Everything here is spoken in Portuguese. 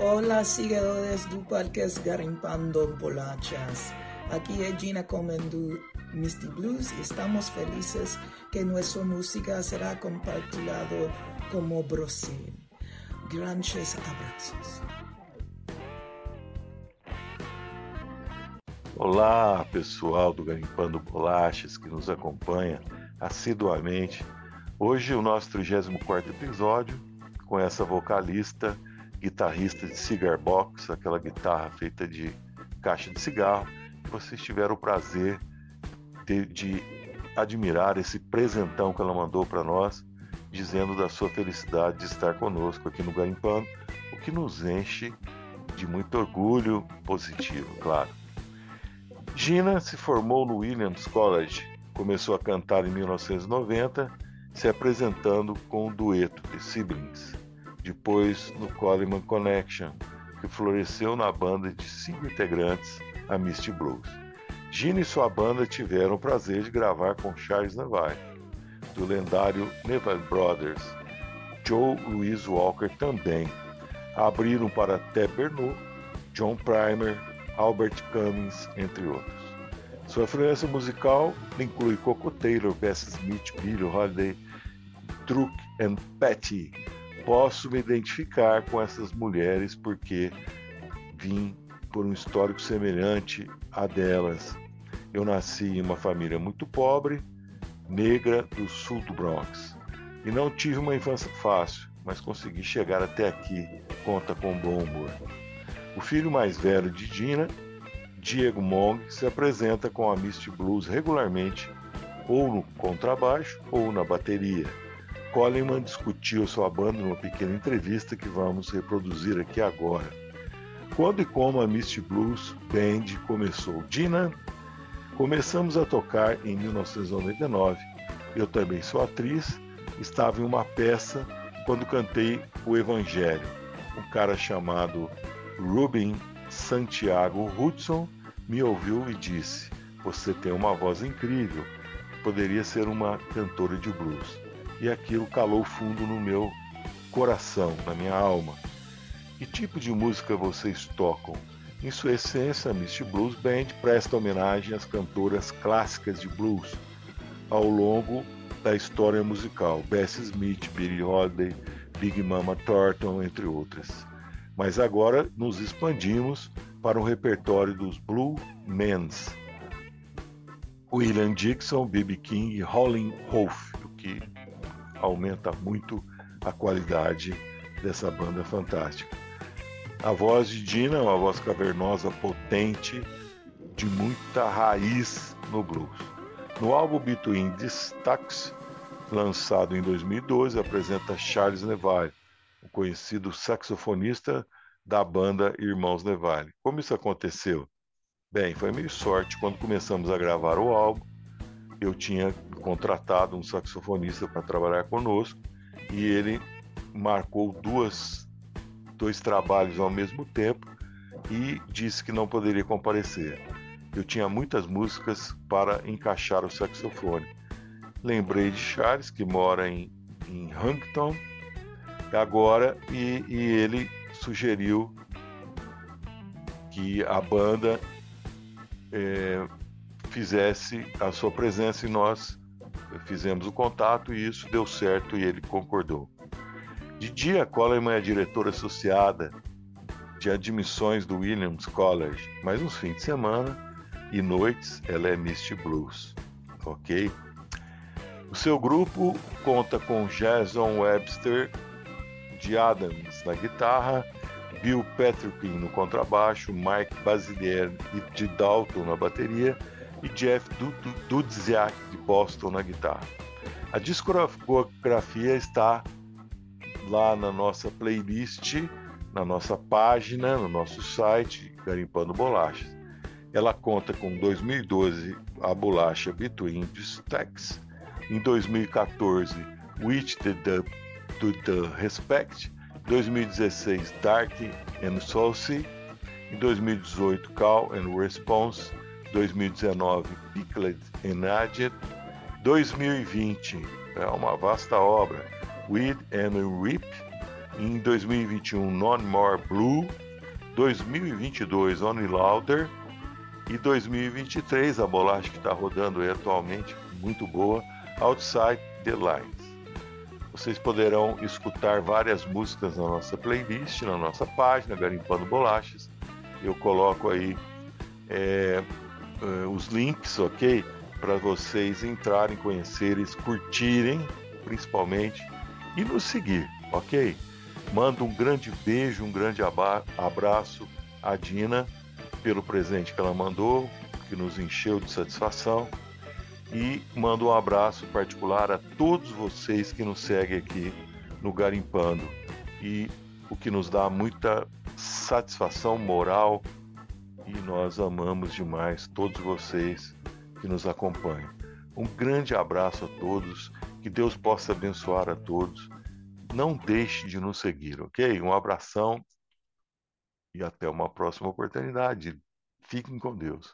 Olá, seguidores do podcast Garimpando Bolachas. Aqui é Gina Comen do Misty Blues e estamos felizes que nossa música será compartilhada como Brasil. Grandes abraços. Olá, pessoal do Garimpando Bolachas que nos acompanha assiduamente. Hoje o nosso 34 episódio com essa vocalista, guitarrista de cigar box, aquela guitarra feita de caixa de cigarro, que vocês tiveram o prazer de, de admirar esse presentão que ela mandou para nós, dizendo da sua felicidade de estar conosco aqui no Garimpando, o que nos enche de muito orgulho positivo, claro. Gina se formou no Williams College, começou a cantar em 1990, se apresentando com um dueto de Siblings, depois no Coleman Connection, que floresceu na banda de cinco integrantes, a Misty Blues. Gina e sua banda tiveram o prazer de gravar com Charles Neville, do lendário Neville Brothers. Joe Louis Walker também. Abriram para Ted Bernard, John Primer, Albert Cummings, entre outros. Sua influência musical inclui Coco Taylor, Bessie Smith, Billie Holiday, Truck and Patty. Posso me identificar com essas mulheres porque vim por um histórico semelhante a delas. Eu nasci em uma família muito pobre, negra do sul do Bronx, e não tive uma infância fácil, mas consegui chegar até aqui, conta com bom humor. O filho mais velho de Dina, Diego Mong, se apresenta com a Misty Blues regularmente, ou no contrabaixo ou na bateria. Coleman discutiu sua banda numa pequena entrevista que vamos reproduzir aqui agora. Quando e como a Misty Blues Band começou? Dina, começamos a tocar em 1999. Eu também sou atriz, estava em uma peça quando cantei o Evangelho. Um cara chamado Ruben Santiago Hudson me ouviu e disse: Você tem uma voz incrível, poderia ser uma cantora de blues. E aquilo calou fundo no meu coração, na minha alma. Que tipo de música vocês tocam? Em sua essência, a Misty Blues Band presta homenagem às cantoras clássicas de blues ao longo da história musical, Bessie Smith, Billie Holiday, Big Mama Thornton, entre outras mas agora nos expandimos para o repertório dos Blue Mens, William Dixon, B.B. King e Howlin' Wolf, o que aumenta muito a qualidade dessa banda fantástica. A voz de Dina é uma voz cavernosa, potente, de muita raiz no blues. No álbum Between Stacks, lançado em 2012, apresenta Charles Neville, o conhecido saxofonista da banda Irmãos Neville. Como isso aconteceu? Bem, foi meio sorte. Quando começamos a gravar o álbum, eu tinha contratado um saxofonista para trabalhar conosco e ele marcou duas, dois trabalhos ao mesmo tempo e disse que não poderia comparecer. Eu tinha muitas músicas para encaixar o saxofone. Lembrei de Charles, que mora em, em Huntington, agora e, e ele sugeriu que a banda é, fizesse a sua presença e nós fizemos o contato e isso deu certo e ele concordou. De dia, Coleman é diretora associada de admissões do Williams College, mas nos fins de semana e noites ela é Misty Blues, ok? O seu grupo conta com Jason Webster de Adams na guitarra, Bill Patrick no contrabaixo, Mike Basilier de Dalton na bateria e Jeff Dudziak de Boston na guitarra. A discografia está lá na nossa playlist, na nossa página, no nosso site, Garimpando Bolachas. Ela conta com 2012 a bolacha Between the Stacks, em 2014 With the Dub to the Respect, 2016 Dark and Saucy, em 2018 Call and Response, 2019 Pickled and Aged, 2020 é uma vasta obra Weed and Rip, Em 2021, None More Blue. 2022, Only Louder. E 2023, a bolacha que está rodando aí atualmente, muito boa, Outside the Lines. Vocês poderão escutar várias músicas na nossa playlist, na nossa página, Garimpando Bolachas. Eu coloco aí é, é os links, ok? Para vocês entrarem, conhecerem, curtirem, principalmente, e nos seguir, ok? Mando um grande beijo, um grande abraço à Dina pelo presente que ela mandou, que nos encheu de satisfação. E mando um abraço particular a todos vocês que nos seguem aqui no Garimpando. E o que nos dá muita satisfação moral e nós amamos demais todos vocês que nos acompanham. Um grande abraço a todos, que Deus possa abençoar a todos. Não deixe de nos seguir, ok? Um abração e até uma próxima oportunidade. Fiquem com Deus.